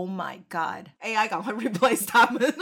，Oh my God，AI 赶快 replace 他们。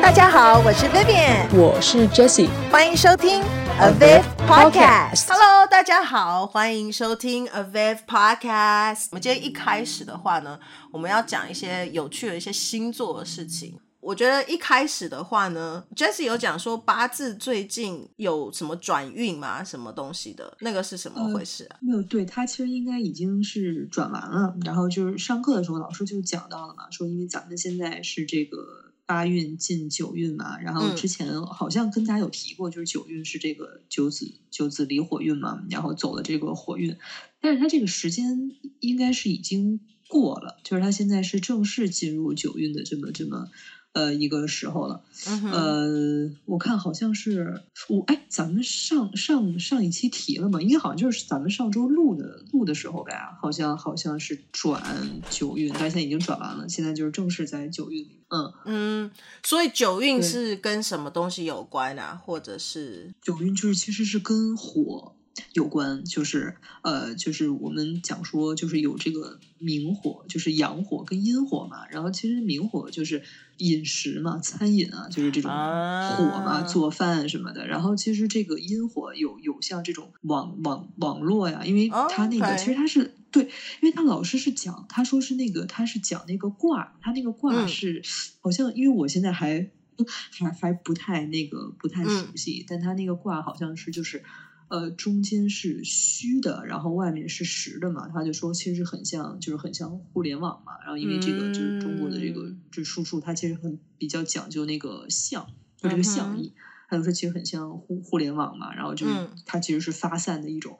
大家好，我是 Vivian，我是 Jessie，欢迎收听 Aviv Podcast。Hello，大家好，欢迎收听 Aviv Podcast。我们今天一开始的话呢，我们要讲一些有趣的一些星座的事情。我觉得一开始的话呢，Jessie 有讲说八字最近有什么转运吗？什么东西的？那个是什么回事啊？呃、没有，对，他其实应该已经是转完了。然后就是上课的时候，老师就讲到了嘛，说因为咱们现在是这个。八运进九运嘛，然后之前好像跟大家有提过，就是九运是这个九子九子离火运嘛，然后走了这个火运，但是他这个时间应该是已经过了，就是他现在是正式进入九运的这么这么。呃，一个时候了，嗯、呃，我看好像是我哎，咱们上上上一期提了嘛，应该好像就是咱们上周录的录的时候吧，好像好像是转九运，但现在已经转完了，现在就是正式在九运里，嗯嗯，所以九运是跟什么东西有关啊？或者是九运就是其实是跟火。有关就是呃，就是我们讲说，就是有这个明火，就是阳火跟阴火嘛。然后其实明火就是饮食嘛，餐饮啊，就是这种火嘛，做饭什么的。然后其实这个阴火有有像这种网网网络呀，因为它那个、oh. 其实它是对，因为他老师是讲，他说是那个他是讲那个卦，他那个卦是、嗯、好像，因为我现在还 还还不太那个不太熟悉，嗯、但他那个卦好像是就是。呃，中间是虚的，然后外面是实的嘛，他就说其实很像，就是很像互联网嘛。然后因为这个就是中国的这个这输出，它其实很比较讲究那个象，就这个象意，他就说其实很像互互联网嘛。然后就是它其实是发散的一种。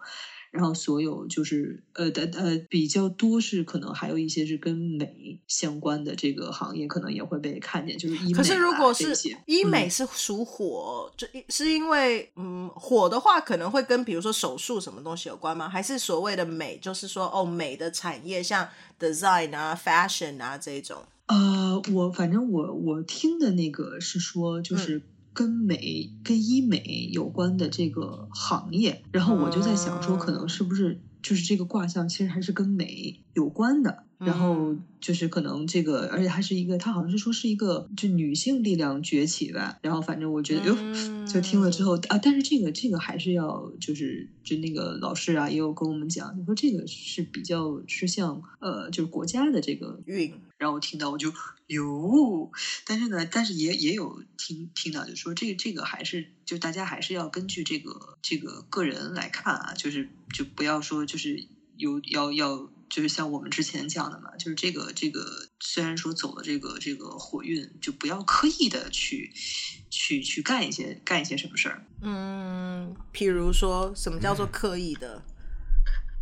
然后所有就是呃的呃比较多是可能还有一些是跟美相关的这个行业可能也会被看见，就是医美。可是如果是医美是属火，这、嗯、是因为嗯火的话可能会跟比如说手术什么东西有关吗？还是所谓的美就是说哦美的产业像 design 啊 fashion 啊这种？呃，我反正我我听的那个是说就是。嗯跟美、跟医美有关的这个行业，然后我就在想说，可能是不是就是这个卦象，其实还是跟美有关的。然后就是可能这个，而且还是一个，他好像是说是一个就女性力量崛起吧。然后反正我觉得，哟，就听了之后啊，但是这个这个还是要就是就那个老师啊也有跟我们讲，你说这个是比较是像呃就是国家的这个运。然后我听到我就哟，但是呢，但是也也有听听到就说这个这个还是就大家还是要根据这个这个个人来看啊，就是就不要说就是有要要。就是像我们之前讲的嘛，就是这个这个，虽然说走了这个这个火运，就不要刻意的去去去干一些干一些什么事儿。嗯，譬如说什么叫做刻意的？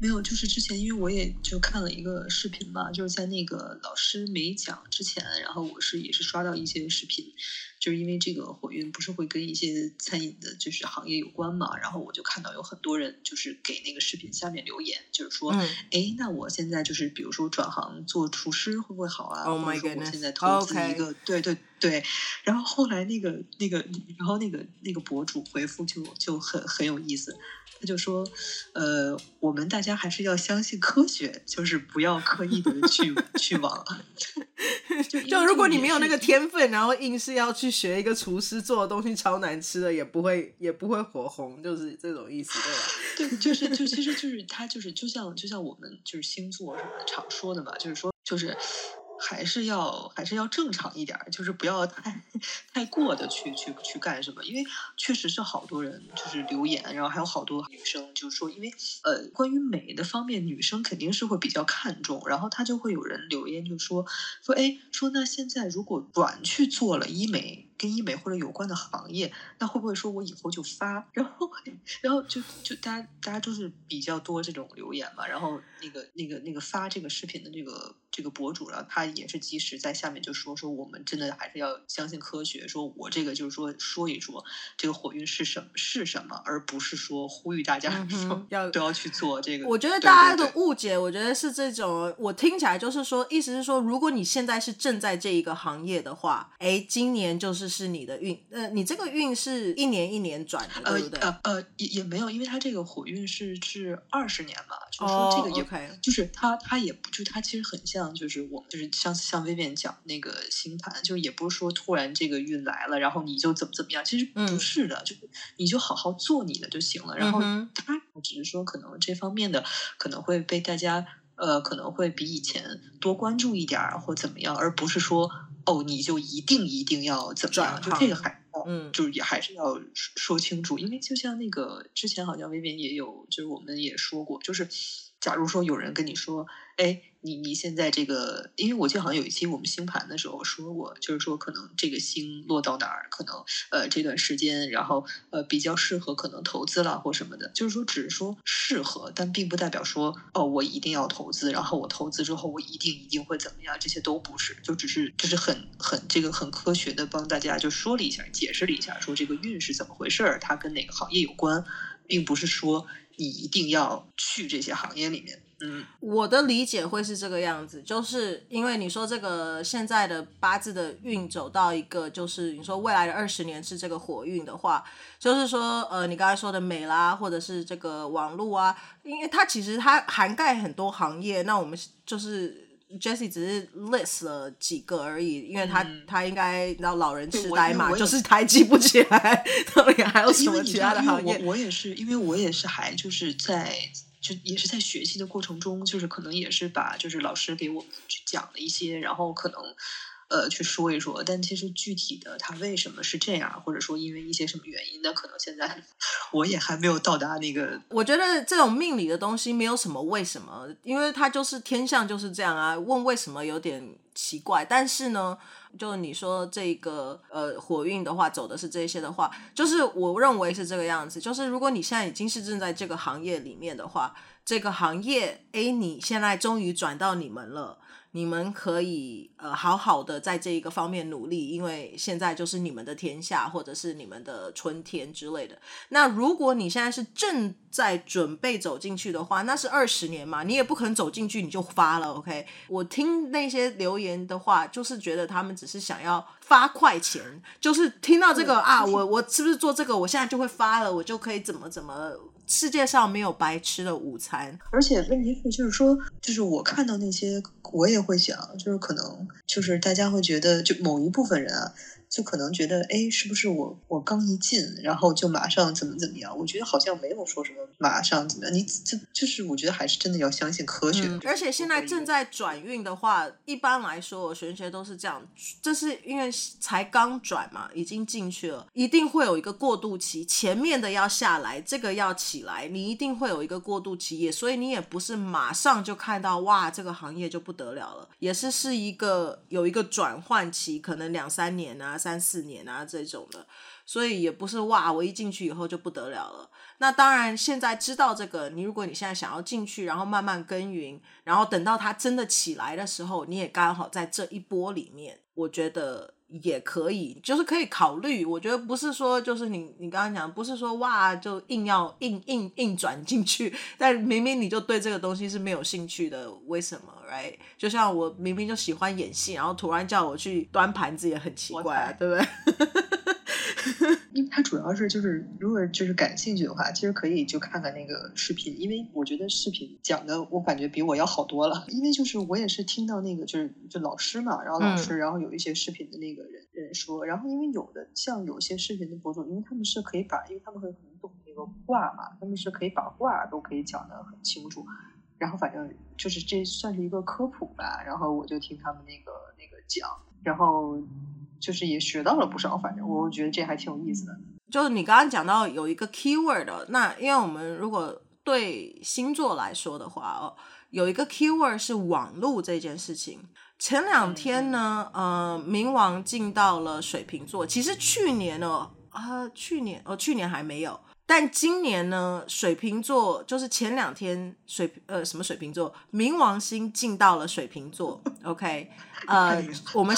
没有，就是之前因为我也就看了一个视频嘛，就是在那个老师没讲之前，然后我是也是刷到一些视频。就是因为这个火运不是会跟一些餐饮的，就是行业有关嘛，然后我就看到有很多人就是给那个视频下面留言，就是说，哎、嗯，那我现在就是比如说转行做厨师会不会好啊？Oh、或者说我现在投资一个.对对对，然后后来那个那个，然后那个那个博主回复就就很很有意思，他就说，呃，我们大家还是要相信科学，就是不要刻意的去 去往。就就如果你没有那个天分，然后硬是要去学一个厨师做的东西超难吃的，也不会也不会火红，就是这种意思，对吧？对，就是就其实就是他就是就像就像我们就是星座什么的常说的嘛，就是说就是。还是要还是要正常一点，就是不要太太过的去去去干什么，因为确实是好多人就是留言，然后还有好多女生就说，因为呃关于美的方面，女生肯定是会比较看重，然后她就会有人留言就说说哎说那现在如果转去做了医美。跟医美或者有关的行业，那会不会说我以后就发？然后，然后就就大家大家都是比较多这种留言嘛。然后那个那个那个发这个视频的这个这个博主，然后他也是及时在下面就说说我们真的还是要相信科学。说我这个就是说说一说这个火运是什么是什么，而不是说呼吁大家说要都要去做这个。我觉得大家的误解，我觉得是这种。我听起来就是说，意思是说，如果你现在是正在这一个行业的话，哎，今年就是。就是是你的运，呃，你这个运是一年一年转的，呃、对不对？呃呃，也也没有，因为它这个火运是是二十年嘛，就是说这个也，oh, okay. 就是它它也不，就它其实很像，就是我们就是像像 Vivian 讲那个星盘，就是也不是说突然这个运来了，然后你就怎么怎么样，其实不是的，嗯、就是你就好好做你的就行了。然后它只是说可能这方面的可能会被大家。呃，可能会比以前多关注一点儿或怎么样，而不是说哦，你就一定一定要怎么样，就这个还嗯，就是也还是要说清楚，因为就像那个之前好像薇薇也有，就是我们也说过，就是假如说有人跟你说，哎。你你现在这个，因为我记得好像有一期我们星盘的时候说过，就是说可能这个星落到哪儿，可能呃这段时间，然后呃比较适合可能投资了或什么的，就是说只是说适合，但并不代表说哦我一定要投资，然后我投资之后我一定一定会怎么样，这些都不是，就只是就是很很这个很科学的帮大家就说了一下，解释了一下，说这个运是怎么回事儿，它跟哪个行业有关，并不是说你一定要去这些行业里面。嗯，我的理解会是这个样子，就是因为你说这个现在的八字的运走到一个，就是你说未来的二十年是这个火运的话，就是说呃，你刚才说的美啦，或者是这个网络啊，因为它其实它涵盖很多行业，那我们就是 Jessie 只是 list 了几个而已，因为他、嗯、他应该然后老人痴呆嘛，就是他记不起来 到底还有什么其他的行业。我我也是，因为我也是还就是在。就也是在学习的过程中，就是可能也是把就是老师给我们去讲了一些，然后可能呃去说一说，但其实具体的他为什么是这样，或者说因为一些什么原因呢？可能现在 我也还没有到达那个。我觉得这种命理的东西没有什么为什么，因为它就是天象就是这样啊，问为什么有点奇怪，但是呢。就你说这个呃火运的话，走的是这些的话，就是我认为是这个样子。就是如果你现在已经是正在这个行业里面的话，这个行业，哎，你现在终于转到你们了。你们可以呃好好的在这一个方面努力，因为现在就是你们的天下，或者是你们的春天之类的。那如果你现在是正在准备走进去的话，那是二十年嘛，你也不可能走进去你就发了。OK，我听那些留言的话，就是觉得他们只是想要发快钱，就是听到这个啊，我我是不是做这个，我现在就会发了，我就可以怎么怎么。世界上没有白吃的午餐，而且问题是，就是说，就是我看到那些，我也会想，就是可能，就是大家会觉得，就某一部分人啊。就可能觉得，哎，是不是我我刚一进，然后就马上怎么怎么样？我觉得好像没有说什么马上怎么样。你这就是我觉得还是真的要相信科学。嗯，而且现在正在转运的话，一般来说，我玄学都是这样，这是因为才刚转嘛，已经进去了，一定会有一个过渡期，前面的要下来，这个要起来，你一定会有一个过渡期，也所以你也不是马上就看到哇，这个行业就不得了了，也是是一个有一个转换期，可能两三年啊。三四年啊，这种的，所以也不是哇，我一进去以后就不得了了。那当然，现在知道这个，你如果你现在想要进去，然后慢慢耕耘，然后等到它真的起来的时候，你也刚好在这一波里面，我觉得也可以，就是可以考虑。我觉得不是说就是你你刚刚讲，不是说哇就硬要硬硬硬转进去，但明明你就对这个东西是没有兴趣的，为什么？Right？？就像我明明就喜欢演戏，然后突然叫我去端盘子也很奇怪啊，对不对？因为他主要是就是，如果就是感兴趣的话，其实可以就看看那个视频，因为我觉得视频讲的我感觉比我要好多了。因为就是我也是听到那个就是就老师嘛，然后老师，然后有一些视频的那个人人说，然后因为有的像有些视频的博主，因为他们是可以把，因为他们会很懂那个卦嘛，他们是可以把卦都可以讲的很清楚。然后反正就是这算是一个科普吧，然后我就听他们那个那个讲，然后就是也学到了不少，反正我觉得这还挺有意思的。就是你刚刚讲到有一个 keyword，那因为我们如果对星座来说的话哦，有一个 keyword 是网络这件事情。前两天呢，呃，冥王进到了水瓶座，其实去年呢，啊、呃，去年哦，去年还没有。但今年呢，水瓶座就是前两天水呃什么水瓶座冥王星进到了水瓶座，OK，呃，我们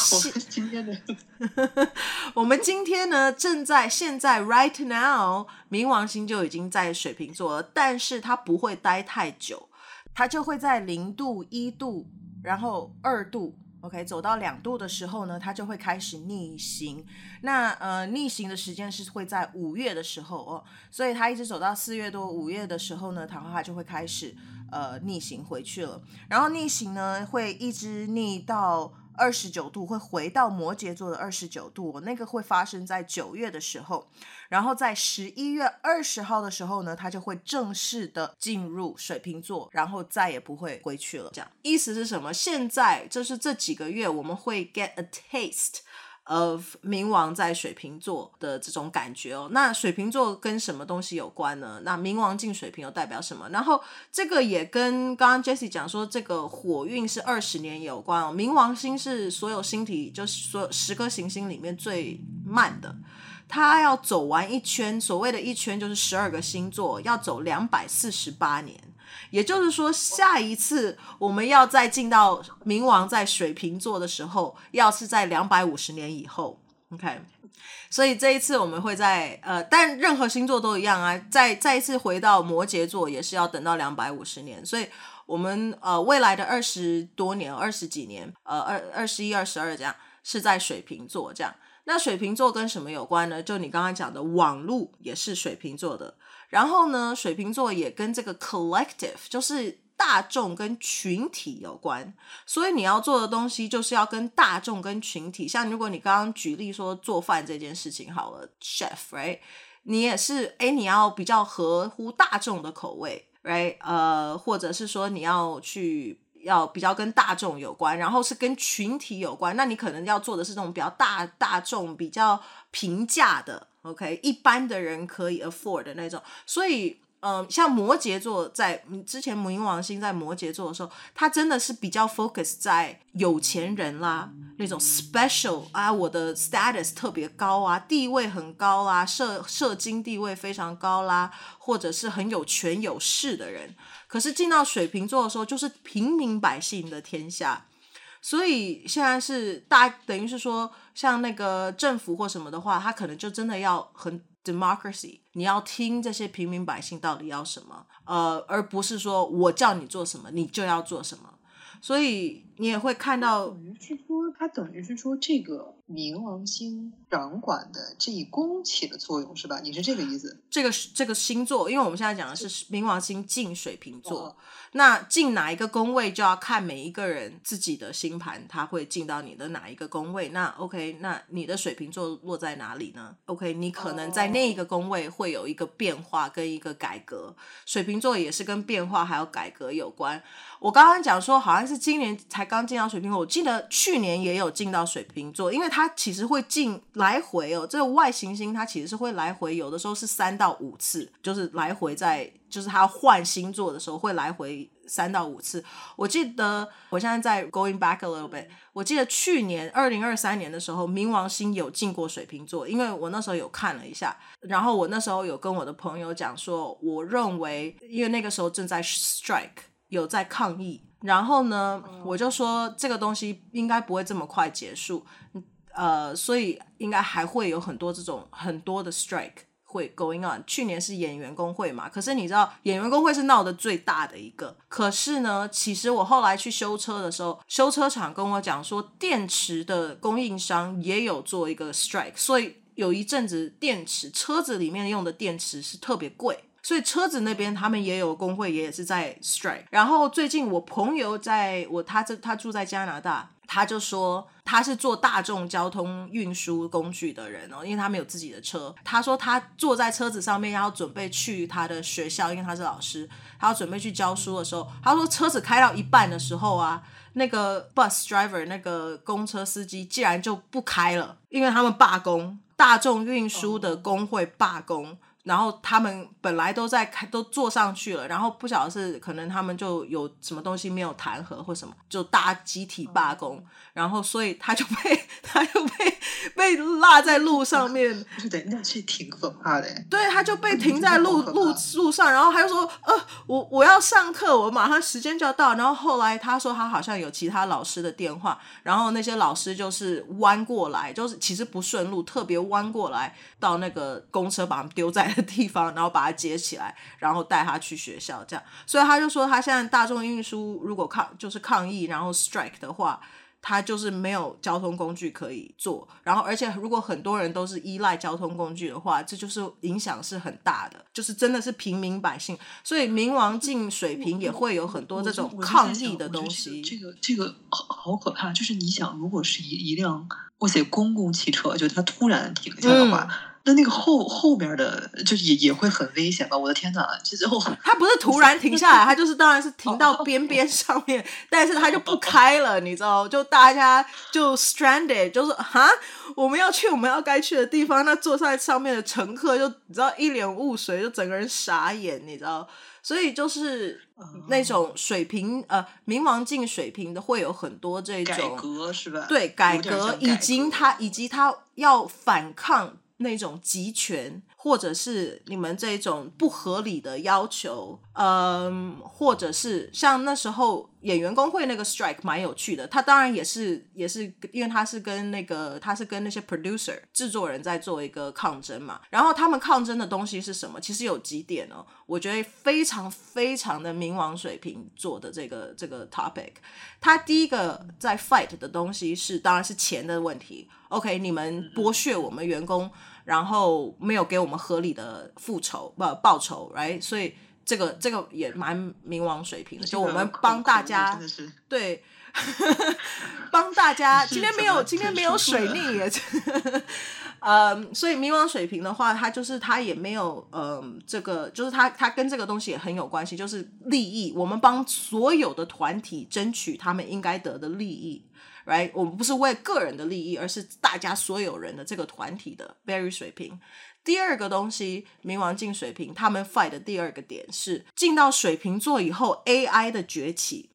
今天的 我们今天呢正在现在 right now 冥王星就已经在水瓶座了，但是它不会待太久，它就会在零度一度，然后二度。OK，走到两度的时候呢，它就会开始逆行。那呃，逆行的时间是会在五月的时候哦，所以它一直走到四月多五月的时候呢，桃花就会开始呃逆行回去了。然后逆行呢，会一直逆到。二十九度会回到摩羯座的二十九度，那个会发生在九月的时候，然后在十一月二十号的时候呢，它就会正式的进入水瓶座，然后再也不会回去了。这样意思是什么？现在就是这几个月我们会 get a taste。Of 冥王在水瓶座的这种感觉哦，那水瓶座跟什么东西有关呢？那冥王进水瓶又代表什么？然后这个也跟刚刚 Jessie 讲说，这个火运是二十年有关哦。冥王星是所有星体，就是所有十颗行星里面最慢的，它要走完一圈，所谓的一圈就是十二个星座，要走两百四十八年。也就是说，下一次我们要再进到冥王在水瓶座的时候，要是在两百五十年以后，OK。所以这一次我们会在呃，但任何星座都一样啊，再再一次回到摩羯座也是要等到两百五十年。所以我们呃未来的二十多年、二十几年，呃二二十一、二十二这样是在水瓶座这样。那水瓶座跟什么有关呢？就你刚刚讲的网路也是水瓶座的。然后呢，水瓶座也跟这个 collective，就是大众跟群体有关，所以你要做的东西就是要跟大众跟群体。像如果你刚刚举例说做饭这件事情好了，chef，right？你也是，诶，你要比较合乎大众的口味，right？呃，或者是说你要去要比较跟大众有关，然后是跟群体有关，那你可能要做的是这种比较大大众、比较平价的。OK，一般的人可以 afford 的那种，所以，嗯、像摩羯座在之前冥王星在摩羯座的时候，他真的是比较 focus 在有钱人啦，那种 special 啊，我的 status 特别高啊，地位很高啊，社社经地位非常高啦，或者是很有权有势的人。可是进到水瓶座的时候，就是平民百姓的天下。所以现在是大，等于是说，像那个政府或什么的话，他可能就真的要很 democracy，你要听这些平民百姓到底要什么，呃，而不是说我叫你做什么，你就要做什么。所以你也会看到，等于是说，他等于是说，这个冥王星掌管的这一宫起的作用是吧？你是这个意思？这个这个星座，因为我们现在讲的是冥王星进水瓶座。哦那进哪一个宫位就要看每一个人自己的星盘，他会进到你的哪一个宫位。那 OK，那你的水瓶座落在哪里呢？OK，你可能在那一个宫位会有一个变化跟一个改革。水瓶座也是跟变化还有改革有关。我刚刚讲说好像是今年才刚进到水瓶座，我记得去年也有进到水瓶座，因为它其实会进来回哦。这个外行星它其实是会来回，有的时候是三到五次，就是来回在。就是它换星座的时候会来回三到五次。我记得我现在在 going back a little bit，我记得去年二零二三年的时候，冥王星有进过水瓶座，因为我那时候有看了一下，然后我那时候有跟我的朋友讲说，我认为因为那个时候正在 strike，有在抗议，然后呢，我就说这个东西应该不会这么快结束，呃，所以应该还会有很多这种很多的 strike。会 going on，去年是演员工会嘛，可是你知道演员工会是闹得最大的一个。可是呢，其实我后来去修车的时候，修车厂跟我讲说，电池的供应商也有做一个 strike，所以有一阵子电池车子里面用的电池是特别贵，所以车子那边他们也有工会，也是在 strike。然后最近我朋友在我他这他住在加拿大。他就说他是坐大众交通运输工具的人哦，因为他没有自己的车。他说他坐在车子上面，要准备去他的学校，因为他是老师，他要准备去教书的时候，他说车子开到一半的时候啊，那个 bus driver 那个公车司机竟然就不开了，因为他们罢工，大众运输的工会罢工。然后他们本来都在开，都坐上去了，然后不晓得是可能他们就有什么东西没有弹劾或什么，就大家集体罢工，然后所以他就被 他就被被落在路上面，是的，那是挺可怕的。对，他就被停在路路路上，然后他就说，呃，我我要上课，我马上时间就要到。然后后来他说他好像有其他老师的电话，然后那些老师就是弯过来，就是其实不顺路，特别弯过来到那个公车把他们丢在。的地方，然后把他接起来，然后带他去学校，这样。所以他就说，他现在大众运输如果抗就是抗议，然后 strike 的话，他就是没有交通工具可以坐，然后而且如果很多人都是依赖交通工具的话，这就是影响是很大的，就是真的是平民百姓，所以冥王镜水平也会有很多这种抗议的东西。这个这个好好可怕，就是你想，如果是一一辆我写公共汽车，就它突然停下的话。嗯那那个后后边的，就也也会很危险吧？我的天哪！其实后 他不是突然停下来，他就是当然是停到边 边上面，但是他就不开了，你知道？就大家就 stranded，就是哈，我们要去我们要该去的地方，那坐在上面的乘客就你知道一脸雾水，就整个人傻眼，你知道？所以就是那种水平呃冥王镜水平的会有很多这种改革是吧？对，改革，改革以及他以及他要反抗。那种集权，或者是你们这种不合理的要求，嗯，或者是像那时候演员工会那个 strike 蛮有趣的。他当然也是也是因为他是跟那个他是跟那些 producer 制作人在做一个抗争嘛。然后他们抗争的东西是什么？其实有几点哦，我觉得非常非常的冥王水瓶做的这个这个 topic。他第一个在 fight 的东西是当然是钱的问题。OK，你们剥削我们员工，然后没有给我们合理的复仇不报酬，right？所以这个这个也蛮冥王水平的，就我们帮大家对，帮大家 今天没有今天没有水逆耶，嗯，所以冥王水平的话，他就是他也没有嗯，这个就是他他跟这个东西也很有关系，就是利益，我们帮所有的团体争取他们应该得的利益。Right，我们不是为个人的利益，而是大家所有人的这个团体的 very 水平。第二个东西，冥王镜水瓶，他们 fight 的第二个点是进到水瓶座以后，AI 的崛起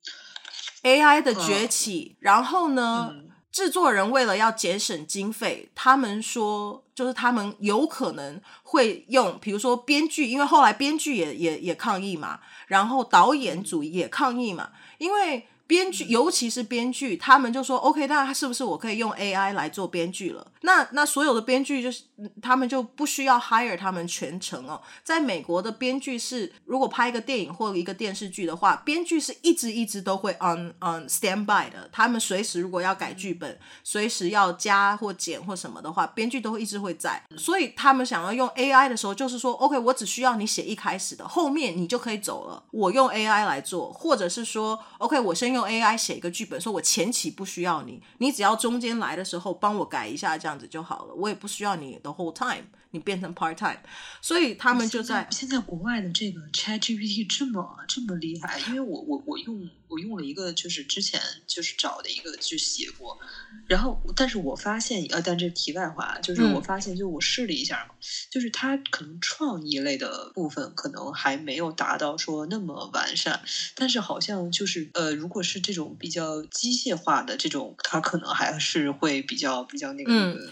，AI 的崛起。然后呢，嗯、制作人为了要节省经费，他们说，就是他们有可能会用，比如说编剧，因为后来编剧也也也抗议嘛，然后导演组也抗议嘛，因为。编剧，尤其是编剧，他们就说：“OK，那是不是我可以用 AI 来做编剧了？”那那所有的编剧就是他们就不需要 hire 他们全程哦。在美国的编剧是，如果拍一个电影或一个电视剧的话，编剧是一直一直都会 on on standby 的。他们随时如果要改剧本，随时要加或减或什么的话，编剧都会一直会在。所以他们想要用 AI 的时候，就是说：“OK，我只需要你写一开始的，后面你就可以走了。我用 AI 来做，或者是说，OK，我先用。” AI 写一个剧本，说我前期不需要你，你只要中间来的时候帮我改一下，这样子就好了。我也不需要你的 whole time，你变成 part time。所以他们就在现在，国外的这个 ChatGPT 这么这么厉害，因为我我我用我用了一个，就是之前就是找的一个去写过，然后但是我发现呃，但这题外话，就是我发现就我试了一下，嗯、就是它可能创意类的部分可能还没有达到说那么完善，但是好像就是呃，如果是这种比较机械化的这种，它可能还是会比较比较那个。嗯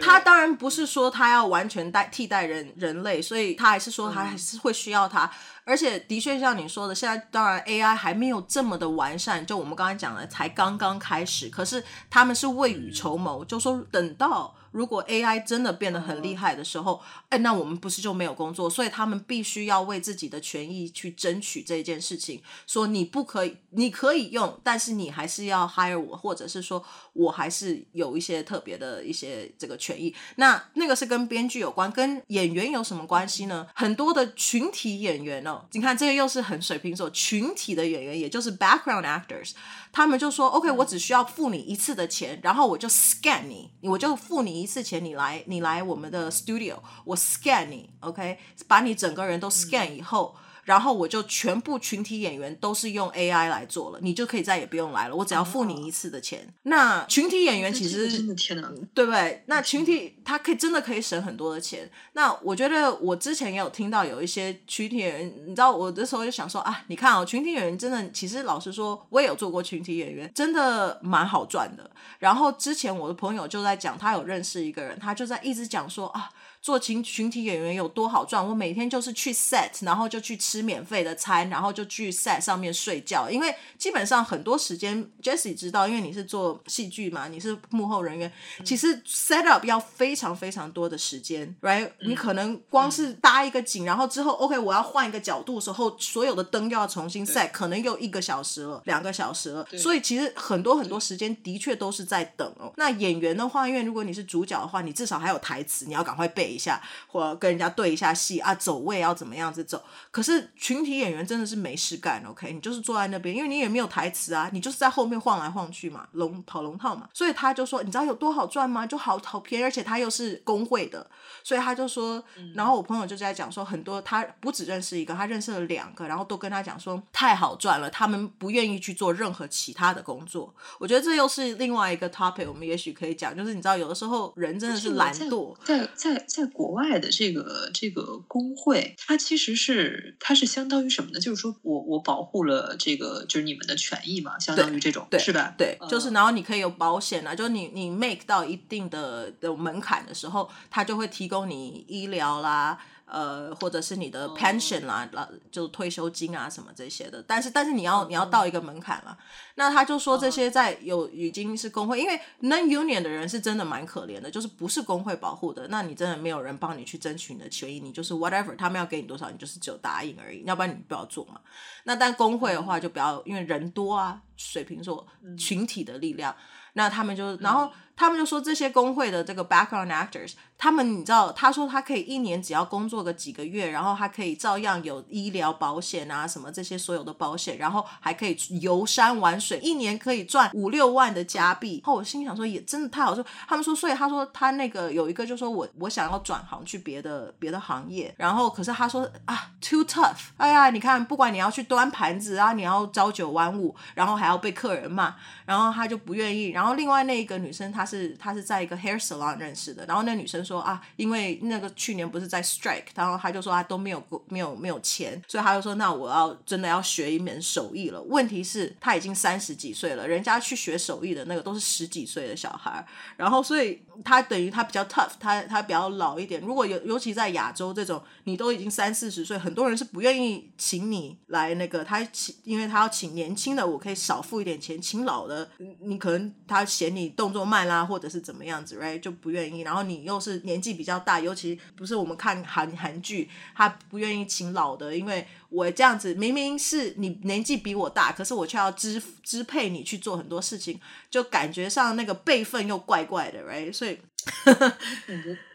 他当然不是说他要完全代替代人人类，所以他还是说他还是会需要他，嗯、而且的确像你说的，现在当然 AI 还没有这么的完善，就我们刚才讲的才刚刚开始，可是他们是未雨绸缪，嗯、就说等到。如果 AI 真的变得很厉害的时候，哎，那我们不是就没有工作？所以他们必须要为自己的权益去争取这件事情。说你不可以，你可以用，但是你还是要 hire 我，或者是说我还是有一些特别的一些这个权益。那那个是跟编剧有关，跟演员有什么关系呢？很多的群体演员哦，你看这个又是很水瓶座群体的演员，也就是 background actors。他们就说：“OK，我只需要付你一次的钱，然后我就 scan 你，我就付你一次前，你来，你来我们的 studio，我 scan 你，OK，把你整个人都 scan 以后。”然后我就全部群体演员都是用 AI 来做了，你就可以再也不用来了，我只要付你一次的钱。哦、那群体演员其实真的天哪，对不对？那群体他可以真的可以省很多的钱。那我觉得我之前也有听到有一些群体演员，你知道我的时候就想说啊，你看哦，群体演员真的，其实老实说，我也有做过群体演员，真的蛮好赚的。然后之前我的朋友就在讲，他有认识一个人，他就在一直讲说啊。做群群体演员有多好赚，我每天就是去 set，然后就去吃免费的餐，然后就去 set 上面睡觉，因为基本上很多时间，Jessie 知道，因为你是做戏剧嘛，你是幕后人员，其实 set up 要非常非常多的时间，right？你可能光是搭一个景，然后之后 OK，我要换一个角度的时候，所有的灯又要重新 set，可能又一个小时了，两个小时了，所以其实很多很多时间的确都是在等哦。那演员的话，因为如果你是主角的话，你至少还有台词，你要赶快背一下，或者跟人家对一下戏啊，走位要怎么样子走。可是群体演员真的是没事干，OK？你就是坐在那边，因为你也没有台词啊，你就是在后面晃来晃去嘛，龙跑龙套嘛。所以他就说，你知道有多好赚吗？就好好便宜，而且他又是工会的，所以他就说，然后我朋友就在讲说，很多他不只认识一个，他认识了两个，然后都跟他讲说太好赚了，他们不愿意去做任何其他的工作。我觉得这又是另外一个 topic，我们也许可以讲，就是你知道有的时候人真的是懒惰，在在在，在国外的这个这个工会，它其实是它是相当于什么呢？就是说我我保护了这个就是你们的权益嘛，相当于这种，对是吧？对，就是然后你可以有保险啊，就是你你 make 到一定的的门槛的时候，它就会提供你医疗啦。呃，或者是你的 pension 啦，啦、oh.，就退休金啊什么这些的，但是但是你要你要到一个门槛了，那他就说这些在有已经是工会，因为 non union 的人是真的蛮可怜的，就是不是工会保护的，那你真的没有人帮你去争取你的权益，你就是 whatever 他们要给你多少，你就是只有答应而已，要不然你不要做嘛。那但工会的话就不要，因为人多啊，水瓶座群体的力量，那他们就然后。他们就说这些工会的这个 background actors，他们你知道，他说他可以一年只要工作个几个月，然后他可以照样有医疗保险啊什么这些所有的保险，然后还可以游山玩水，一年可以赚五六万的加币。后我心里想说，也真的太好说。他们说，所以他说他那个有一个就说我我想要转行去别的别的行业，然后可是他说啊 too tough，哎呀，你看不管你要去端盘子啊，你要朝九晚五，然后还要被客人骂，然后他就不愿意。然后另外那一个女生她。是，他是在一个 hair salon 认识的，然后那女生说啊，因为那个去年不是在 strike，然后他就说他都没有没有没有钱，所以他就说那我要真的要学一门手艺了。问题是他已经三十几岁了，人家去学手艺的那个都是十几岁的小孩，然后所以他等于他比较 tough，他他比较老一点。如果有尤其在亚洲这种，你都已经三四十岁，很多人是不愿意请你来那个他请，因为他要请年轻的，我可以少付一点钱，请老的，你可能他嫌你动作慢啦。或者是怎么样子，right 就不愿意。然后你又是年纪比较大，尤其不是我们看韩韩剧，他不愿意请老的，因为我这样子明明是你年纪比我大，可是我却要支支配你去做很多事情，就感觉上那个辈分又怪怪的，right？所以，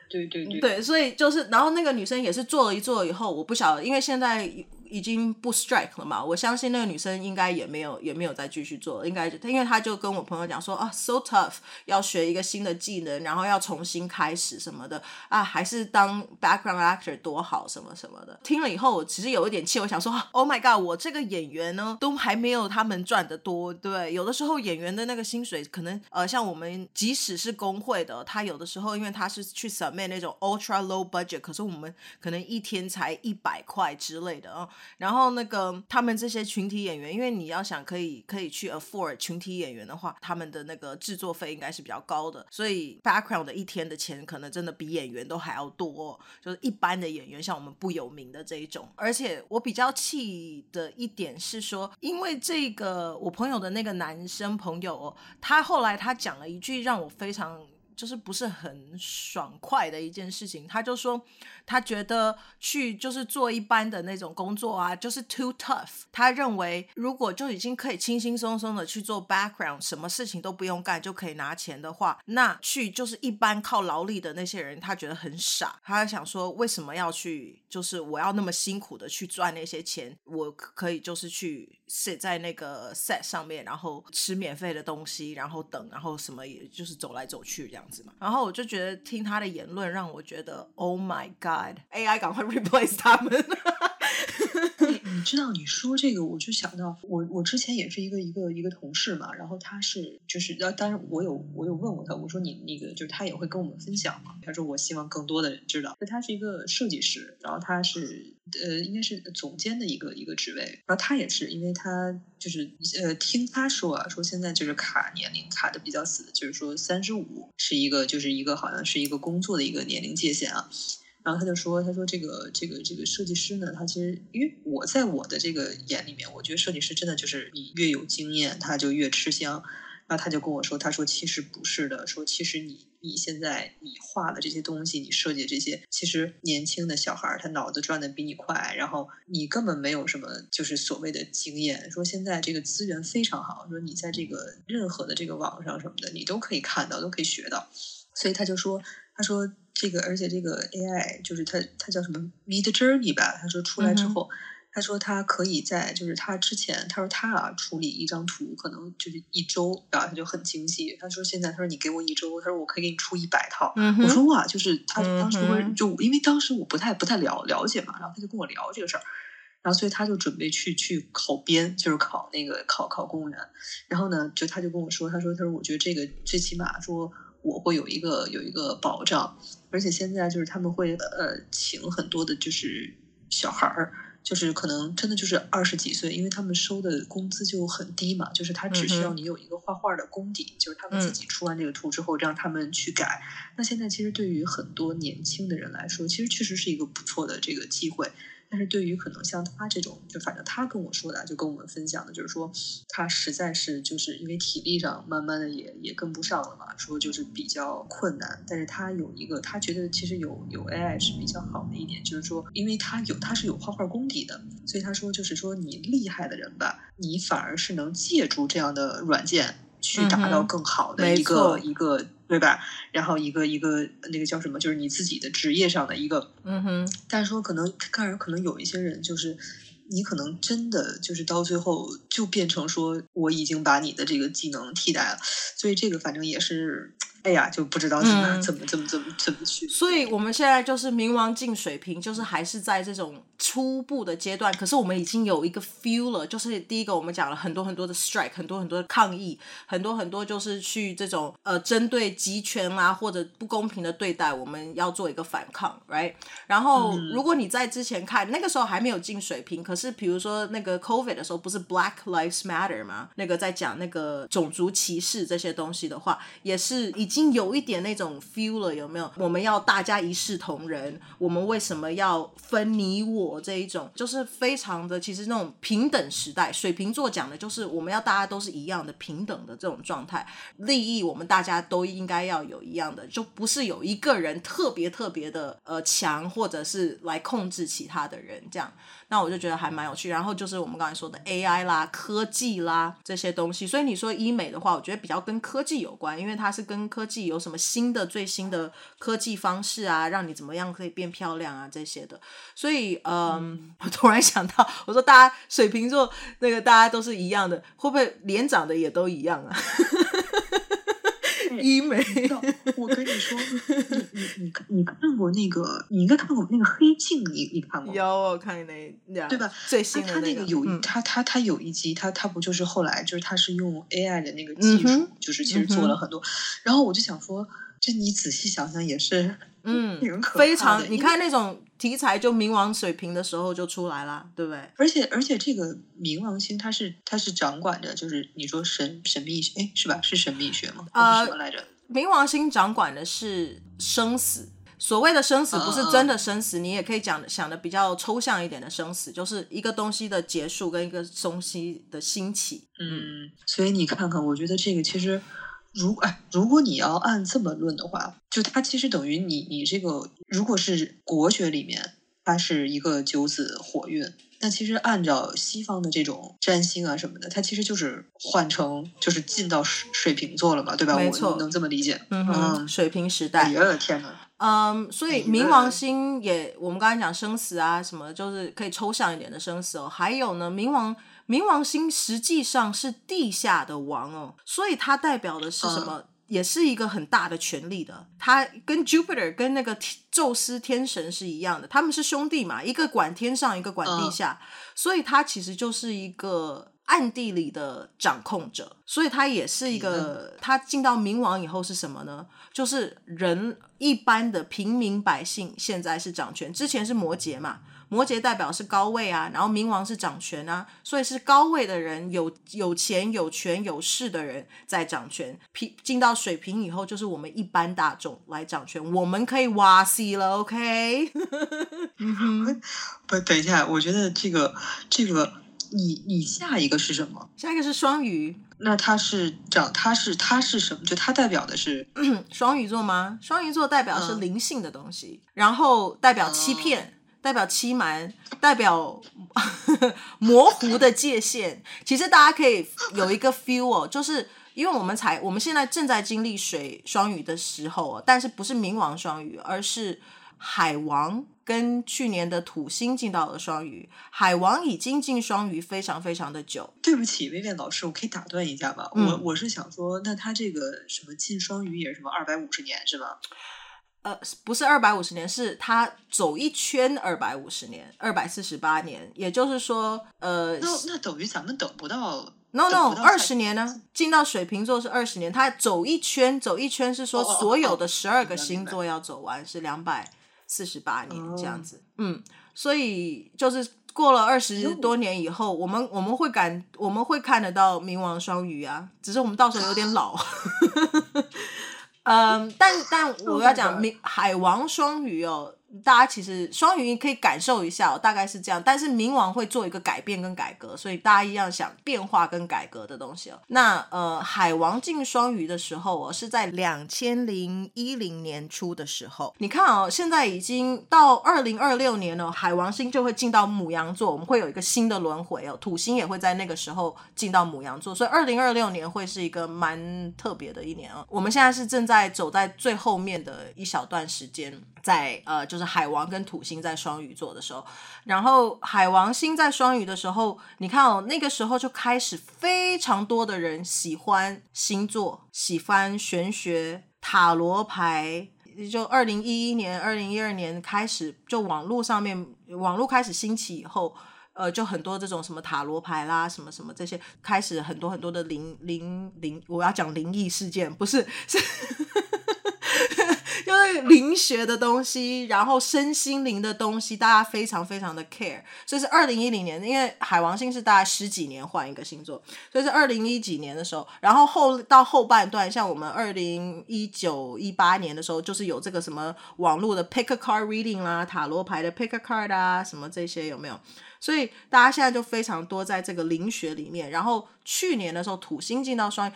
对对对，对，所以就是，然后那个女生也是做了一做以后，我不晓得，因为现在。已经不 strike 了嘛？我相信那个女生应该也没有也没有再继续做，应该就因为她就跟我朋友讲说啊，so tough，要学一个新的技能，然后要重新开始什么的啊，还是当 background actor 多好什么什么的。听了以后，我其实有一点气，我想说，Oh my god，我这个演员呢，都还没有他们赚得多。对，有的时候演员的那个薪水可能呃，像我们即使是工会的，他有的时候因为他是去 submit 那种 ultra low budget，可是我们可能一天才一百块之类的啊。然后那个他们这些群体演员，因为你要想可以可以去 afford 群体演员的话，他们的那个制作费应该是比较高的，所以 background 的一天的钱可能真的比演员都还要多，就是一般的演员，像我们不有名的这一种。而且我比较气的一点是说，因为这个我朋友的那个男生朋友，哦他后来他讲了一句让我非常。就是不是很爽快的一件事情，他就说他觉得去就是做一般的那种工作啊，就是 too tough。他认为如果就已经可以轻轻松松的去做 background，什么事情都不用干就可以拿钱的话，那去就是一般靠劳力的那些人，他觉得很傻。他想说为什么要去，就是我要那么辛苦的去赚那些钱，我可以就是去睡在那个 set 上面，然后吃免费的东西，然后等，然后什么也就是走来走去这样。然后我就觉得听他的言论让我觉得，Oh my God，AI 赶快 replace 他们。你知道你说这个，我就想到我我之前也是一个一个一个同事嘛，然后他是就是，当然我有我有问过他，我说你那个就是他也会跟我们分享嘛，他说我希望更多的人知道，他是一个设计师，然后他是呃应该是总监的一个一个职位，然后他也是因为他就是呃听他说啊，说现在就是卡年龄卡的比较死，就是说三十五是一个就是一个好像是一个工作的一个年龄界限啊。然后他就说：“他说这个这个这个设计师呢，他其实因为我在我的这个眼里面，我觉得设计师真的就是你越有经验，他就越吃香。然后他就跟我说：他说其实不是的，说其实你你现在你画的这些东西，你设计这些，其实年轻的小孩儿他脑子转的比你快，然后你根本没有什么就是所谓的经验。说现在这个资源非常好，说你在这个任何的这个网上什么的，你都可以看到，都可以学到。所以他就说，他说。”这个，而且这个 AI 就是他，他叫什么 Midjourney 吧？他说出来之后，他、嗯、说他可以在，就是他之前，他说他啊处理一张图可能就是一周，然后他就很精细。他说现在，他说你给我一周，他说我可以给你出一百套。嗯、我说哇，就是他当时就、嗯、因为当时我不太不太了了解嘛，然后他就跟我聊这个事儿，然后所以他就准备去去考编，就是考那个考考公务员。然后呢，就他就跟我说，他说他说我觉得这个最起码说。我会有一个有一个保障，而且现在就是他们会呃请很多的，就是小孩儿，就是可能真的就是二十几岁，因为他们收的工资就很低嘛，就是他只需要你有一个画画的功底，嗯、就是他们自己出完这个图之后，让他们去改。那现在其实对于很多年轻的人来说，其实确实是一个不错的这个机会。但是对于可能像他这种，就反正他跟我说的，就跟我们分享的，就是说他实在是就是因为体力上慢慢的也也跟不上了嘛，说就是比较困难。但是他有一个，他觉得其实有有 AI 是比较好的一点，就是说，因为他有他是有画画功底的，所以他说就是说你厉害的人吧，你反而是能借助这样的软件去达到更好的一个、嗯、一个。对吧？然后一个一个那个叫什么，就是你自己的职业上的一个，嗯哼。但是说可能，当然可能有一些人，就是你可能真的就是到最后就变成说，我已经把你的这个技能替代了，所以这个反正也是。哎呀，就不知道怎么、嗯、怎么怎么怎么怎么去。所以我们现在就是冥王进水平，就是还是在这种初步的阶段。可是我们已经有一个 feel 了，就是第一个我们讲了很多很多的 strike，很多很多的抗议，很多很多就是去这种呃针对集权啊或者不公平的对待，我们要做一个反抗，right？然后如果你在之前看那个时候还没有进水平，可是比如说那个 COVID 的时候，不是 Black Lives Matter 吗？那个在讲那个种族歧视这些东西的话，也是已经。已经有一点那种 feel 了，有没有？我们要大家一视同仁，我们为什么要分你我？这一种就是非常的，其实那种平等时代，水瓶座讲的就是我们要大家都是一样的平等的这种状态，利益我们大家都应该要有一样的，就不是有一个人特别特别的呃强，或者是来控制其他的人这样。那我就觉得还蛮有趣，然后就是我们刚才说的 AI 啦、科技啦这些东西，所以你说医美的话，我觉得比较跟科技有关，因为它是跟科技有什么新的、最新的科技方式啊，让你怎么样可以变漂亮啊这些的。所以，嗯，嗯我突然想到，我说大家水瓶座那个大家都是一样的，会不会脸长得也都一样啊？医美，我跟你说，你你你你看过那个？你应该看过那个黑镜，你你看过？有，我看那，对吧？最新的那个，他那个有一，他他他有一集，他他不就是后来就是他是用 AI 的那个技术，嗯、就是其实做了很多。嗯、然后我就想说，这你仔细想想也是，嗯，非常。你看那种题材，就冥王水平的时候就出来了，对不对？而且而且这个冥王星，它是它是掌管着，就是你说神神秘学，哎，是吧？是神秘学吗？呃，什么来着？冥王星掌管的是生死，所谓的生死不是真的生死，uh, 你也可以讲想的比较抽象一点的生死，就是一个东西的结束跟一个东西的兴起。嗯，所以你看看，我觉得这个其实，如哎，如果你要按这么论的话，就它其实等于你你这个，如果是国学里面，它是一个九子火运。那其实按照西方的这种占星啊什么的，它其实就是换成就是进到水水瓶座了嘛，对吧？没错，我能这么理解。嗯水瓶时代。哎呀天哪！嗯，所以冥王星也，我们刚才讲生死啊什么，就是可以抽象一点的生死哦。还有呢，冥王冥王星实际上是地下的王哦，所以它代表的是什么？嗯也是一个很大的权力的，他跟 Jupiter 跟那个宙斯天神是一样的，他们是兄弟嘛，一个管天上，一个管地下，嗯、所以他其实就是一个暗地里的掌控者，所以他也是一个，嗯、他进到冥王以后是什么呢？就是人一般的平民百姓现在是掌权，之前是摩羯嘛。摩羯代表是高位啊，然后冥王是掌权啊，所以是高位的人，有有钱、有权、有势的人在掌权。平进到水平以后，就是我们一般大众来掌权，我们可以哇塞了，OK？不，等一下，我觉得这个这个，你你下一个是什么？下一个是双鱼，那它是掌，它是它是什么？就它代表的是 双鱼座吗？双鱼座代表是灵性的东西，嗯、然后代表欺骗。嗯代表欺瞒，代表 模糊的界限。其实大家可以有一个 feel 哦，就是因为我们才我们现在正在经历水双鱼的时候，但是不是冥王双鱼，而是海王跟去年的土星进到了双鱼。海王已经进双鱼非常非常的久。对不起，薇薇老师，我可以打断一下吗？嗯、我我是想说，那他这个什么进双鱼也是什么二百五十年是吗？呃，不是二百五十年，是他走一圈二百五十年，二百四十八年，也就是说，呃，那那等于咱们等不到，no no，二十年呢？进到水瓶座是二十年，他走一圈，走一圈是说所有的十二个星座要走完是两百四十八年这样子，嗯，所以就是过了二十多年以后，我们我们会感我们会看得到冥王双鱼啊，只是我们到时候有点老。嗯，但但我要 讲冥海王双鱼哦。大家其实双鱼可以感受一下，哦，大概是这样。但是冥王会做一个改变跟改革，所以大家一样想变化跟改革的东西哦。那呃，海王进双鱼的时候哦，是在两千零一零年初的时候。你看哦，现在已经到二零二六年了，海王星就会进到牡羊座，我们会有一个新的轮回哦。土星也会在那个时候进到牡羊座，所以二零二六年会是一个蛮特别的一年哦。我们现在是正在走在最后面的一小段时间，在呃，就是。海王跟土星在双鱼座的时候，然后海王星在双鱼的时候，你看哦，那个时候就开始非常多的人喜欢星座，喜欢玄学、塔罗牌。就二零一一年、二零一二年开始，就网络上面网络开始兴起以后，呃，就很多这种什么塔罗牌啦，什么什么这些，开始很多很多的灵灵灵，我要讲灵异事件，不是是。灵学的东西，然后身心灵的东西，大家非常非常的 care。所以是二零一零年，因为海王星是大概十几年换一个星座，所以是二零一几年的时候，然后后到后半段，像我们二零一九一八年的时候，就是有这个什么网络的 pick a card reading 啦，塔罗牌的 pick a card 啊，什么这些有没有？所以大家现在就非常多在这个灵学里面。然后去年的时候，土星进到双。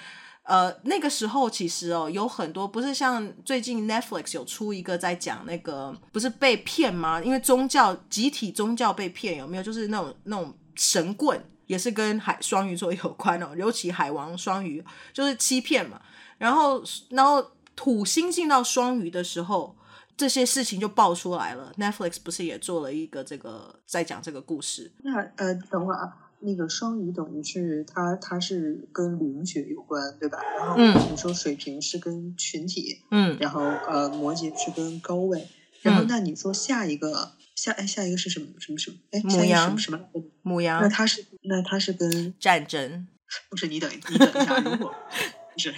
呃，那个时候其实哦，有很多不是像最近 Netflix 有出一个在讲那个不是被骗吗？因为宗教集体宗教被骗有没有？就是那种那种神棍也是跟海双鱼座 有关哦，尤其海王双鱼就是欺骗嘛。然后然后土星进到双鱼的时候，这些事情就爆出来了。Netflix 不是也做了一个这个在讲这个故事？那呃，等会儿啊。那个双鱼等于是它，它是跟灵学有关，对吧？然后你说水瓶是跟群体，嗯，然后呃摩羯是跟高位，然后那你说下一个下哎下一个是什么什么什么？哎，母羊什么什么？母羊？那它是那它是跟战争？不是，你等你等一下，如果。是，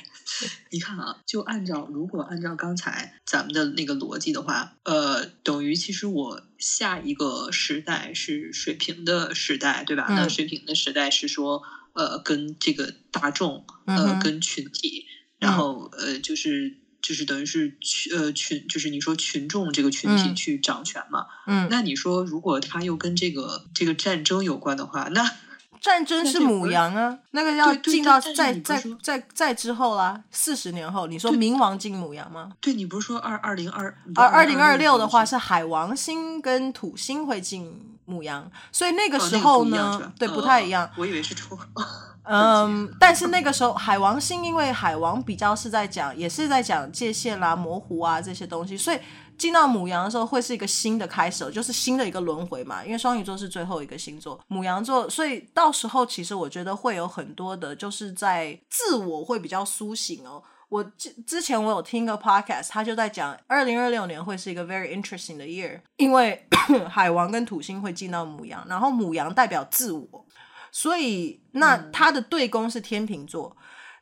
你看啊，就按照如果按照刚才咱们的那个逻辑的话，呃，等于其实我下一个时代是水平的时代，对吧？嗯、那水平的时代是说，呃，跟这个大众，呃，跟群体，嗯、然后呃，就是就是等于是群呃群，就是你说群众这个群体去掌权嘛。嗯。那你说，如果他又跟这个这个战争有关的话，那。战争是母羊啊，那个要进到再再再再之后啦，四十年后，你说冥王进母羊吗？对，你不是说二二零二而二零二六的话是海王星跟土星会进母羊，所以那个时候呢，对，不太一样。我以为是出，嗯，但是那个时候海王星，因为海王比较是在讲，也是在讲界限啦、模糊啊这些东西，所以。进到母羊的时候，会是一个新的开始，就是新的一个轮回嘛。因为双鱼座是最后一个星座，母羊座，所以到时候其实我觉得会有很多的，就是在自我会比较苏醒哦。我之之前我有听一个 podcast，他就在讲二零二六年会是一个 very interesting 的 year，因为海王跟土星会进到母羊，然后母羊代表自我，所以那他的对宫是天秤座。嗯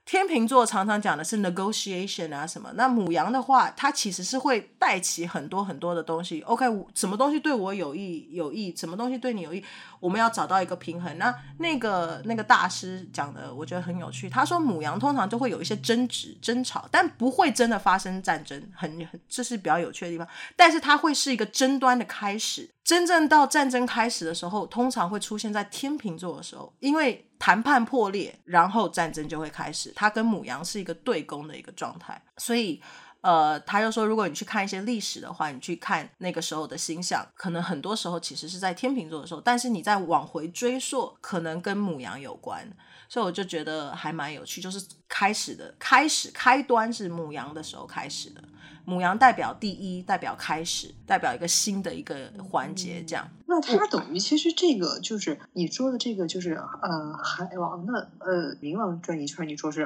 天秤座常常讲的是 negotiation 啊什么，那母羊的话，它其实是会带起很多很多的东西。OK，什么东西对我有益有益，什么东西对你有益，我们要找到一个平衡。那那个那个大师讲的，我觉得很有趣。他说母羊通常就会有一些争执、争吵，但不会真的发生战争，很很这是比较有趣的地方。但是它会是一个争端的开始。真正到战争开始的时候，通常会出现在天秤座的时候，因为谈判破裂，然后战争就会开始。它跟母羊是一个对攻的一个状态，所以，呃，他就说，如果你去看一些历史的话，你去看那个时候的星象，可能很多时候其实是在天秤座的时候，但是你再往回追溯，可能跟母羊有关。所以我就觉得还蛮有趣，就是开始的开始开端是母羊的时候开始的。牡羊代表第一，代表开始，代表一个新的一个环节，这样。嗯、那它等于其实这个就是你说的这个就是呃海王的呃冥王转一圈，你说是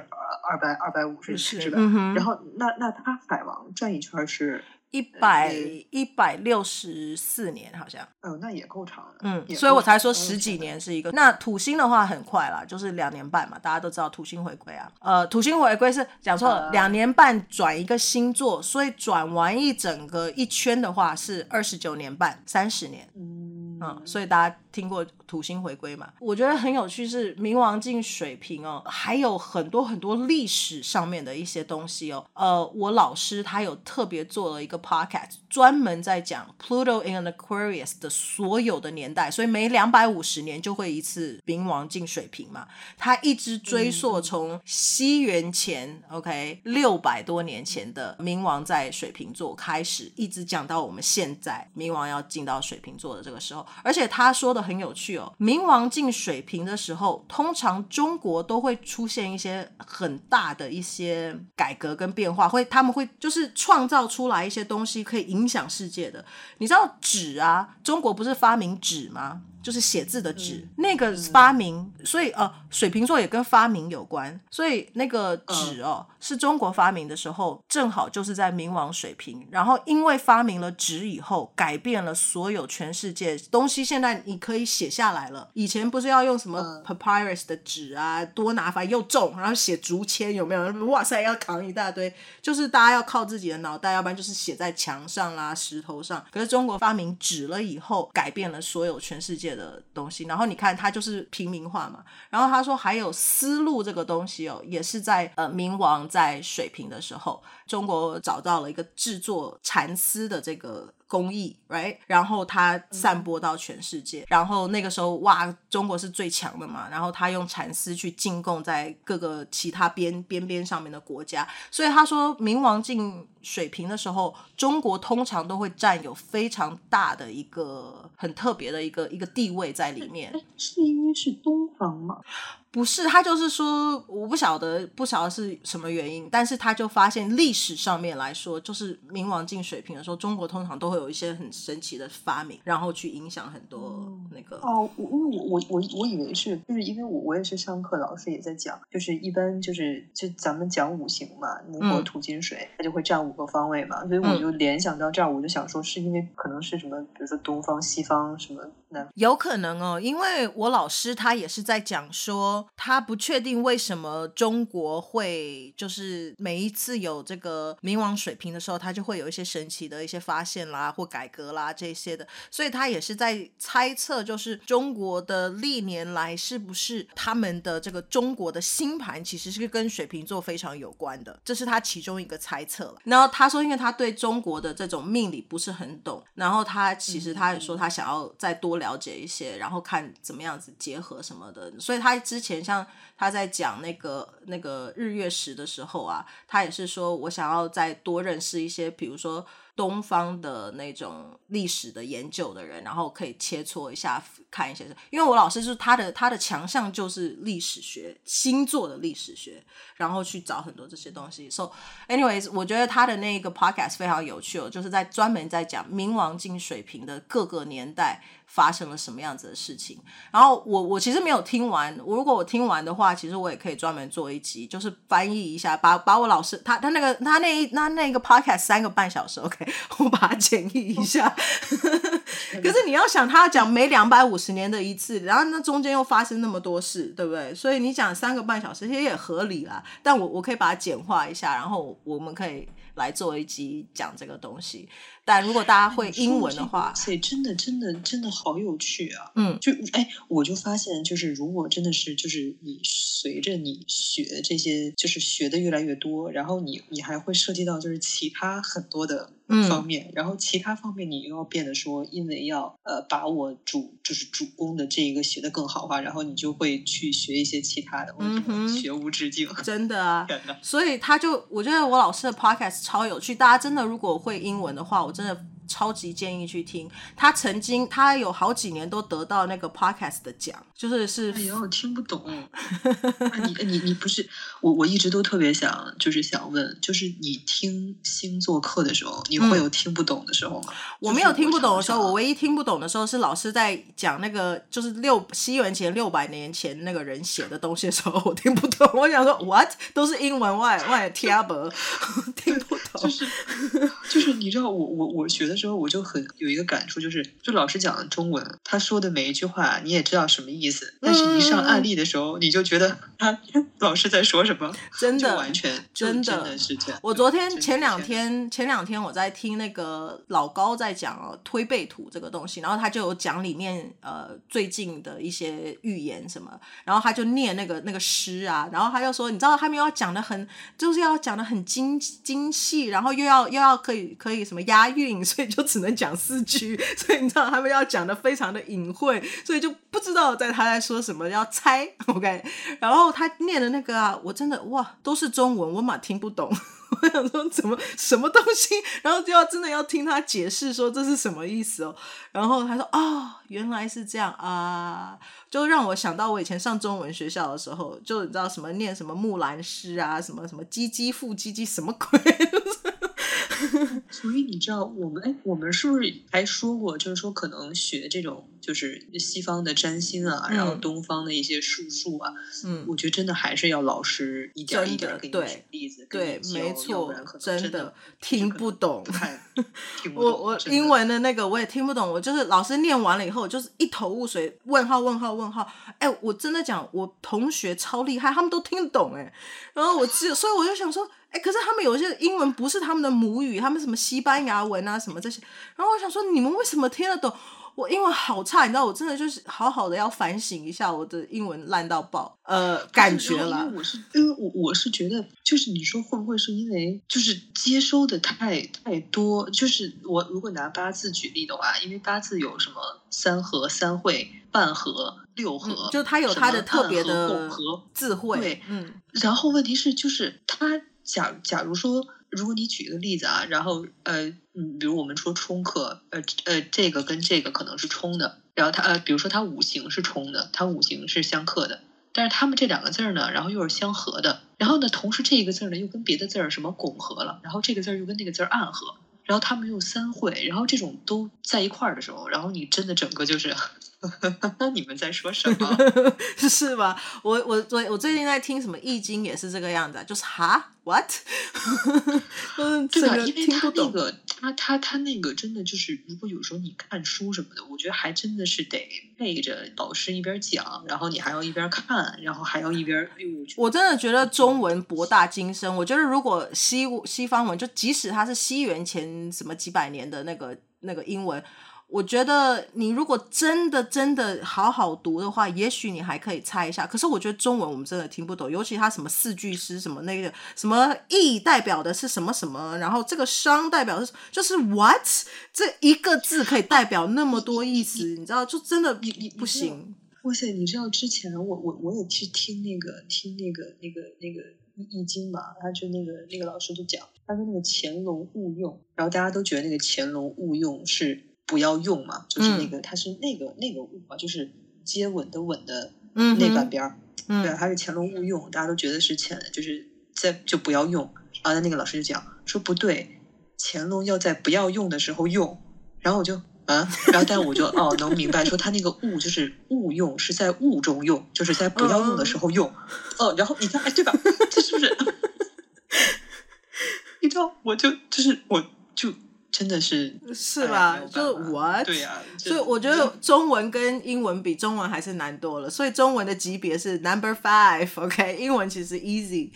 二百二百五十是吧？嗯、然后那那它海王转一圈是。一百一百六十四年，好像，嗯，那也够长了，嗯，所以我才说十几年是一个。那土星的话很快啦，就是两年半嘛，大家都知道土星回归啊，呃，土星回归是讲错了，两年半转一个星座，所以转完一整个一圈的话是二十九年半，三十年，嗯，嗯，所以大家。听过土星回归嘛？我觉得很有趣，是冥王进水瓶哦，还有很多很多历史上面的一些东西哦。呃，我老师他有特别做了一个 podcast，专门在讲 Pluto in an Aquarius 的所有的年代，所以每两百五十年就会一次冥王进水瓶嘛。他一直追溯从西元前、OK 六百多年前的冥王在水瓶座开始，一直讲到我们现在冥王要进到水瓶座的这个时候，而且他说的。很有趣哦，冥王进水瓶的时候，通常中国都会出现一些很大的一些改革跟变化，会他们会就是创造出来一些东西，可以影响世界的。你知道纸啊，中国不是发明纸吗？就是写字的纸，嗯、那个发明，嗯、所以呃，水瓶座也跟发明有关，所以那个纸哦，嗯、是中国发明的时候，正好就是在冥王水瓶，然后因为发明了纸以后，改变了所有全世界东西，现在你可以写下来了。以前不是要用什么 papyrus 的纸啊，多拿法又重，然后写竹签有没有？哇塞，要扛一大堆，就是大家要靠自己的脑袋，要不然就是写在墙上啦、石头上。可是中国发明纸了以后，改变了所有全世界的东西，然后你看它就是平民化嘛。然后他说还有丝路这个东西哦，也是在呃明王在水平的时候，中国找到了一个制作蚕丝的这个。工艺，right，然后它散播到全世界，嗯、然后那个时候哇，中国是最强的嘛，然后他用蚕丝去进贡在各个其他边边边上面的国家，所以他说冥王进水平的时候，中国通常都会占有非常大的一个很特别的一个一个地位在里面。是因为是东方吗？不是，他就是说，我不晓得，不晓得是什么原因，但是他就发现历史上面来说，就是冥王进水平的时候，中国通常都会有一些很神奇的发明，然后去影响很多那个。哦，我因为我我我我以为是，就是因为我我也是上课，老师也在讲，就是一般就是就咱们讲五行嘛，木火土金水，它就会占五个方位嘛，所以我就联想到这儿，我就想说，是因为可能是什么，比如说东方、西方什么那有可能哦，因为我老师他也是在讲说。他不确定为什么中国会就是每一次有这个冥王水平的时候，他就会有一些神奇的一些发现啦或改革啦这些的，所以他也是在猜测，就是中国的历年来是不是他们的这个中国的星盘其实是跟水瓶座非常有关的，这是他其中一个猜测了。然后他说，因为他对中国的这种命理不是很懂，然后他其实他也说他想要再多了解一些，然后看怎么样子结合什么的，所以他之前。像他在讲那个那个日月食的时候啊，他也是说我想要再多认识一些，比如说东方的那种历史的研究的人，然后可以切磋一下看一些。因为我老师就是他的他的强项就是历史学，星座的历史学，然后去找很多这些东西。So anyways，我觉得他的那个 podcast 非常有趣哦，就是在专门在讲冥王星水平的各个年代。发生了什么样子的事情？然后我我其实没有听完，我如果我听完的话，其实我也可以专门做一集，就是翻译一下，把把我老师他他那个他那一那那个 podcast 三个半小时，OK，我把它简译一下。可是你要想，他讲每两百五十年的一次，然后那中间又发生那么多事，对不对？所以你讲三个半小时其实也合理啦。但我我可以把它简化一下，然后我们可以来做一集讲这个东西。但如果大家会英文的话，所以真的真的真的好有趣啊！嗯，就哎，我就发现，就是如果真的是，就是你随着你学这些，就是学的越来越多，然后你你还会涉及到就是其他很多的方面，嗯、然后其他方面你又要变得说，因为要呃把我主就是主攻的这一个学得更好的话，然后你就会去学一些其他的，嗯哼，学无止境，真的啊！所以他就我觉得我老师的 podcast 超有趣，大家真的如果会英文的话，我真的。超级建议去听，他曾经他有好几年都得到那个 podcast 的奖，就是是。哎呀，我听不懂。你你你不是我，我一直都特别想，就是想问，就是你听星座课的时候，你会有听不懂的时候吗？嗯、我没有听不懂的时候，我唯一听不懂的时候是老师在讲那个就是六西元前六百年前那个人写的东西的时候，我听不懂。我想说，what 都是英文，外外听不 听不懂。就是就是你知道，我我我学的。时候我就很有一个感触，就是就老师讲的中文，他说的每一句话你也知道什么意思，但是一上案例的时候，你就觉得他老师在说什么，真的完全真的，是这样。我昨天前两天前两天我在听那个老高在讲哦推背图这个东西，然后他就有讲里面呃最近的一些预言什么，然后他就念那个那个诗啊，然后他就说你知道他们要讲的很就是要讲的很精精细，然后又要又要可以可以什么押韵，所以。就只能讲四句，所以你知道他们要讲的非常的隐晦，所以就不知道在他在说什么，要猜。OK，然后他念的那个啊，我真的哇，都是中文，我马听不懂。我想说怎么什么东西，然后就要真的要听他解释说这是什么意思哦。然后他说、哦，原来是这样啊，就让我想到我以前上中文学校的时候，就你知道什么念什么木兰诗啊，什么什么唧唧复唧唧，什么鬼。所以你知道我们哎，我们是不是还说过，就是说可能学这种就是西方的占星啊，嗯、然后东方的一些术数啊，嗯，我觉得真的还是要老师一点一点给你举例子，对，没错，真的听不懂。听不懂我我英文的那个我也听不懂，我就是老师念完了以后，就是一头雾水，问号问号问号。哎，我真的讲，我同学超厉害，他们都听得懂哎。然后我只所以我就想说。哎，可是他们有些英文不是他们的母语，他们什么西班牙文啊，什么这些。然后我想说，你们为什么听得懂？我英文好差，你知道，我真的就是好好的要反省一下，我的英文烂到爆。呃，感觉了。因为我是，因为我我是觉得，就是你说会不会是因为就是接收的太太多？就是我如果拿八字举例的话，因为八字有什么三合、三会、半合、六合，嗯、就它有它的特别的共和智慧。对，嗯。然后问题是，就是它。假假如说，如果你举一个例子啊，然后呃嗯，比如我们说冲克，呃呃，这个跟这个可能是冲的，然后它呃，比如说它五行是冲的，它五行是相克的，但是他们这两个字儿呢，然后又是相合的，然后呢，同时这一个字儿呢又跟别的字儿什么拱合了，然后这个字儿又跟那个字儿暗合，然后他们又三会，然后这种都在一块儿的时候，然后你真的整个就是。你们在说什么？是吧？我我我我最近在听什么易经，也是这个样子，就是哈，what？嗯，对吧？因为他那个，他他他那个，真的就是，如果有时候你看书什么的，我觉得还真的是得背着老师一边讲，然后你还要一边看，然后还要一边。我真的觉得中文博大精深。我觉得如果西西方文，就即使它是西元前什么几百年的那个那个英文。我觉得你如果真的真的好好读的话，也许你还可以猜一下。可是我觉得中文我们真的听不懂，尤其他什么四句诗，什么那个什么义代表的是什么什么，然后这个商代表的是就是 what 这一个字可以代表那么多意思，你知道？就真的不行。哇塞，你知道之前我我我也去听那个听那个那个那个。那个易经嘛，他就那个那个老师就讲，他说那个乾隆勿用，然后大家都觉得那个乾隆勿用是不要用嘛，就是那个他、嗯、是那个那个物嘛，就是接吻的吻的那半边儿，嗯、对，他是乾隆勿用，大家都觉得是潜，就是在就不要用。然后那个老师就讲说不对，乾隆要在不要用的时候用，然后我就。啊，然后但我就哦能明白，说他那个勿就是勿用，是在勿中用，就是在不要用的时候用。哦，然后你看，哎，对吧？这是不是？你知道，我就就是我就真的是是吧？哎、就 what？对呀、啊。所以我觉得中文跟英文比，中文还是难多了。所以中文的级别是 number five，OK？Okay? 英文其实 easy。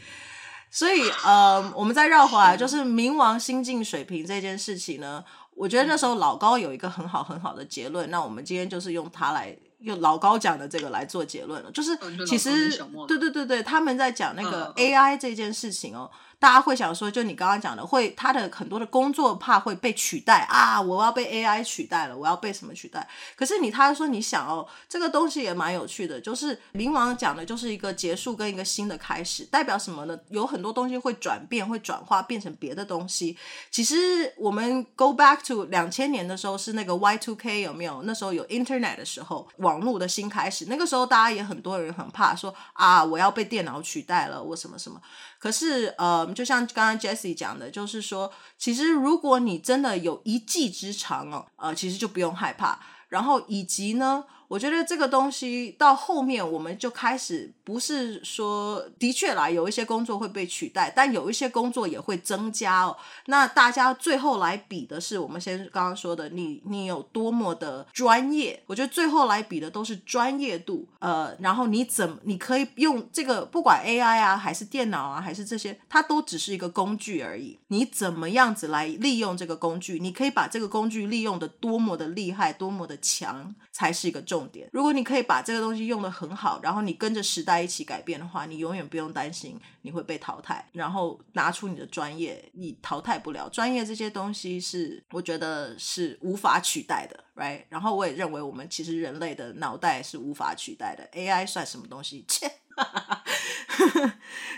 所以呃，我们再绕回来，就是冥王星进水平这件事情呢。我觉得那时候老高有一个很好很好的结论，那我们今天就是用它来用老高讲的这个来做结论了，就是其实对对对对，他们在讲那个 AI 这件事情哦。大家会想说，就你刚刚讲的，会他的很多的工作怕会被取代啊，我要被 AI 取代了，我要被什么取代？可是你他说你想哦，这个东西也蛮有趣的，就是冥王讲的就是一个结束跟一个新的开始，代表什么呢？有很多东西会转变，会转化变成别的东西。其实我们 go back to 两千年的时候是那个 Y2K 有没有？那时候有 Internet 的时候，网络的新开始，那个时候大家也很多人很怕说啊，我要被电脑取代了，我什么什么。可是，呃，就像刚刚 Jessie 讲的，就是说，其实如果你真的有一技之长哦，呃，其实就不用害怕。然后，以及呢，我觉得这个东西到后面我们就开始不是说的确啦，有一些工作会被取代，但有一些工作也会增加哦。那大家最后来比的是，我们先刚刚说的，你你有多么的专业？我觉得最后来比的都是专业度。呃，然后你怎么你可以用这个，不管 AI 啊，还是电脑啊，还是这些，它都只是一个工具而已。你怎么样子来利用这个工具？你可以把这个工具利用的多么的厉害，多么的强，才是一个重。重点，如果你可以把这个东西用得很好，然后你跟着时代一起改变的话，你永远不用担心你会被淘汰。然后拿出你的专业，你淘汰不了。专业这些东西是我觉得是无法取代的，right？然后我也认为我们其实人类的脑袋是无法取代的。AI 算什么东西？切！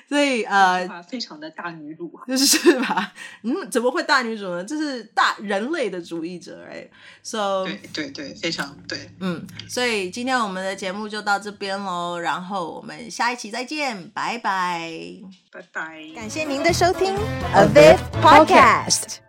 所以呃，非常的大女主，就 是吧？嗯，怎么会大女主呢？这是大人类的主义者，right？So 对对对，非常对。嗯，所以今天我们的节目就到这边喽，然后我们下一期再见，拜拜，拜拜，感谢您的收听，A Viv Podcast。